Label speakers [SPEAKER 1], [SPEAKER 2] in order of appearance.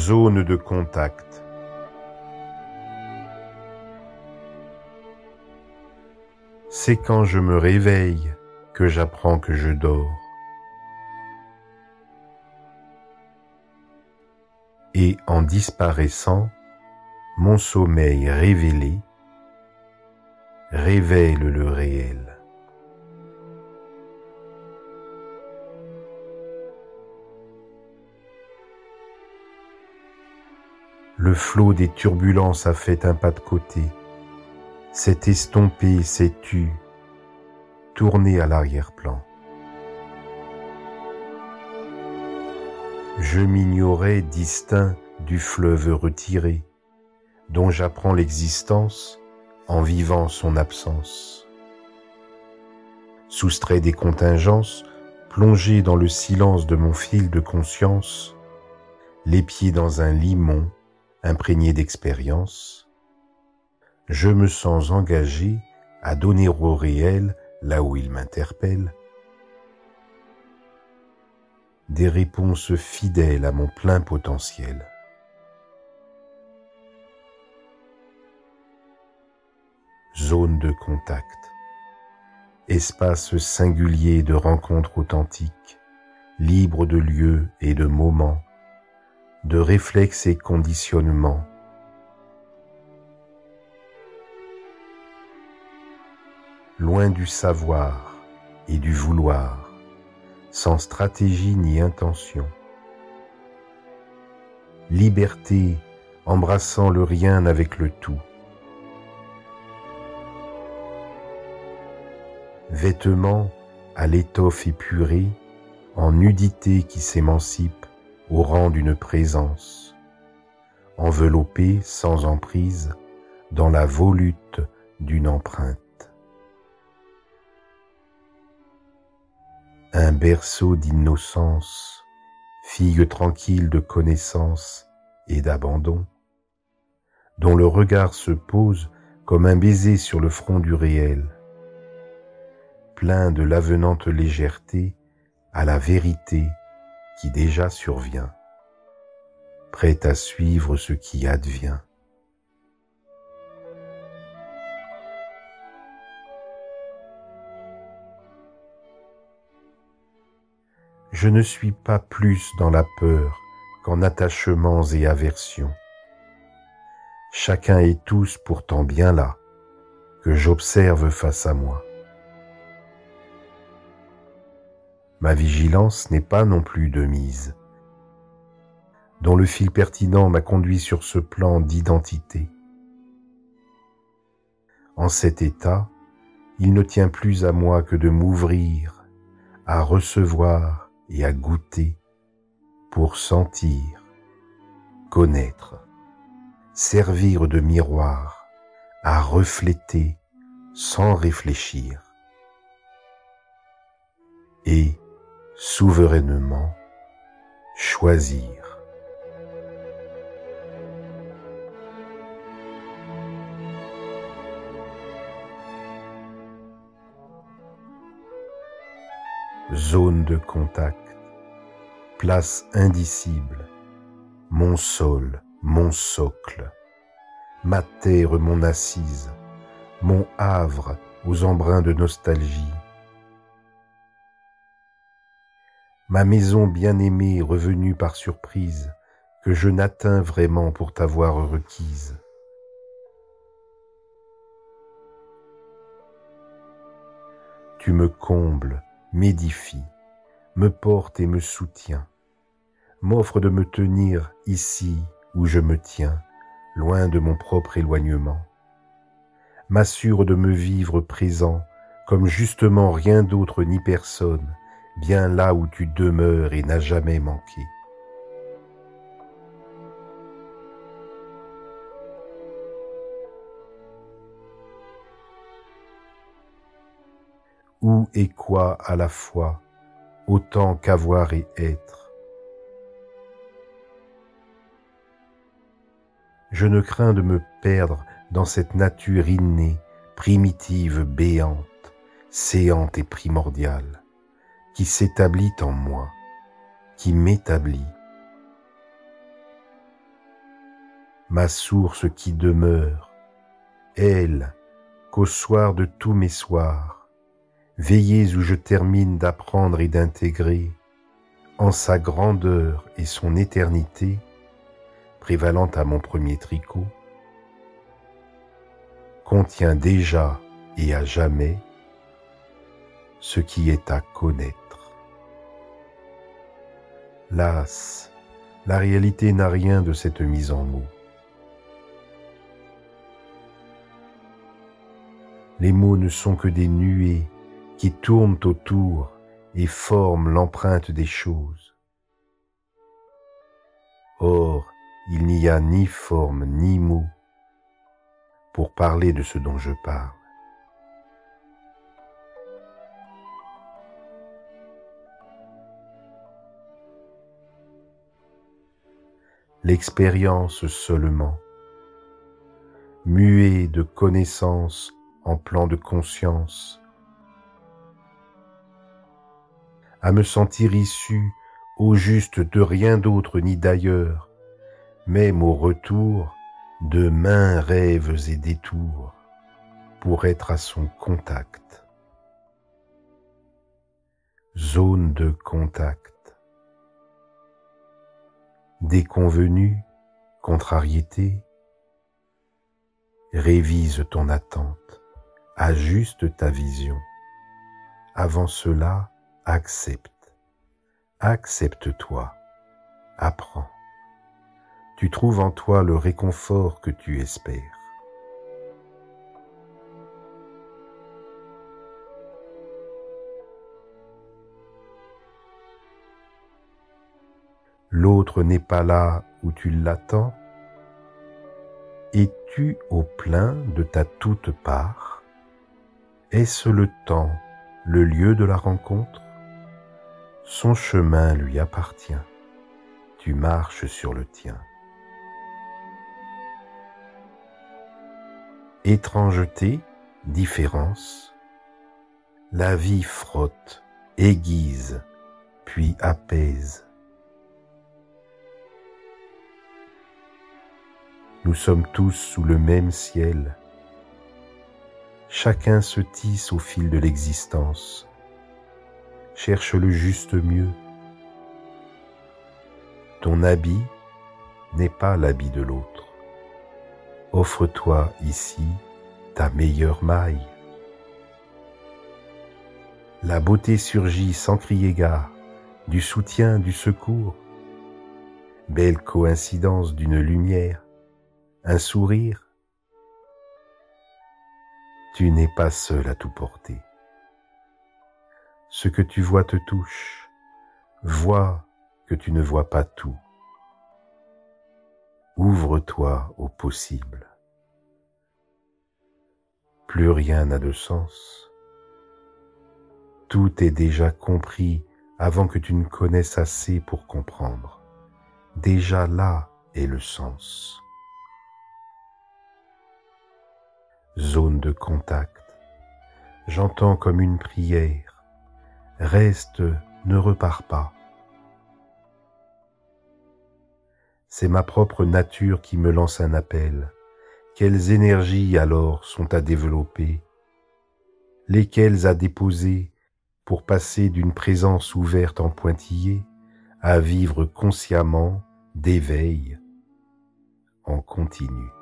[SPEAKER 1] Zone de contact. C'est quand je me réveille que j'apprends que je dors. Et en disparaissant, mon sommeil révélé révèle le réel. Le flot des turbulences a fait un pas de côté, s'est estompé, s'est tu, tourné à l'arrière-plan. Je m'ignorais distinct du fleuve retiré, dont j'apprends l'existence en vivant son absence. Soustrait des contingences, plongé dans le silence de mon fil de conscience, les pieds dans un limon imprégné d'expérience, je me sens engagé à donner au réel, là où il m'interpelle, des réponses fidèles à mon plein potentiel. Zone de contact. Espace singulier de rencontres authentiques, libre de lieux et de moments, de réflexes et conditionnements. Loin du savoir et du vouloir, sans stratégie ni intention. Liberté embrassant le rien avec le tout. Vêtements à l'étoffe épurée, en nudité qui s'émancipe au rang d'une présence, enveloppé sans emprise dans la volute d'une empreinte. Un berceau d'innocence, fille tranquille de connaissance et d'abandon, dont le regard se pose comme un baiser sur le front du réel, plein de l'avenante légèreté à la vérité qui déjà survient, prêt à suivre ce qui advient. Je ne suis pas plus dans la peur qu'en attachements et aversions. Chacun et tous pourtant bien là, que j'observe face à moi. Ma vigilance n'est pas non plus de mise, dont le fil pertinent m'a conduit sur ce plan d'identité. En cet état, il ne tient plus à moi que de m'ouvrir, à recevoir et à goûter pour sentir, connaître, servir de miroir, à refléter sans réfléchir. Et souverainement choisir. Zone de contact, place indicible, mon sol, mon socle, ma terre, mon assise, mon havre aux embruns de nostalgie, ma maison bien-aimée revenue par surprise, que je n'atteins vraiment pour t'avoir requise. Tu me combles, m'édifies, me portes et me soutiens, m'offres de me tenir ici où je me tiens, loin de mon propre éloignement, m'assure de me vivre présent comme justement rien d'autre ni personne, bien là où tu demeures et n'as jamais manqué. Où et quoi à la fois, autant qu'avoir et être? Je ne crains de me perdre dans cette nature innée, primitive, béante, séante et primordiale qui s'établit en moi, qui m'établit. ma source qui demeure, elle qu'au soir de tous mes soirs, veillées où je termine d'apprendre et d'intégrer, en sa grandeur et son éternité, prévalant à mon premier tricot, contient déjà et à jamais ce qui est à connaître. Las, la réalité n'a rien de cette mise en mots. Les mots ne sont que des nuées qui tournent autour et forment l'empreinte des choses. Or, il n'y a ni forme ni mot pour parler de ce dont je parle. L'expérience seulement, muée de connaissance en plan de conscience, à me sentir issu au juste de rien d'autre ni d'ailleurs, même au retour de mains rêves et détours pour être à son contact. Zone de contact. Déconvenu, contrariété, révise ton attente, ajuste ta vision. Avant cela, accepte. Accepte-toi. Apprends tu trouves en toi le réconfort que tu espères. L'autre n'est pas là où tu l'attends. Es-tu au plein de ta toute part? Est-ce le temps, le lieu de la rencontre? Son chemin lui appartient. Tu marches sur le tien. étrangeté, différence, la vie frotte, aiguise, puis apaise. Nous sommes tous sous le même ciel. Chacun se tisse au fil de l'existence, cherche le juste mieux. Ton habit n'est pas l'habit de l'autre. Offre-toi ici ta meilleure maille. La beauté surgit sans crier gare, du soutien, du secours. Belle coïncidence d'une lumière, un sourire. Tu n'es pas seul à tout porter. Ce que tu vois te touche. Vois que tu ne vois pas tout. Ouvre-toi au possible. Plus rien n'a de sens. Tout est déjà compris avant que tu ne connaisses assez pour comprendre. Déjà là est le sens. Zone de contact. J'entends comme une prière. Reste, ne repars pas. c'est ma propre nature qui me lance un appel. Quelles énergies alors sont à développer, lesquelles à déposer pour passer d'une présence ouverte en pointillé à vivre consciemment d'éveil en continu?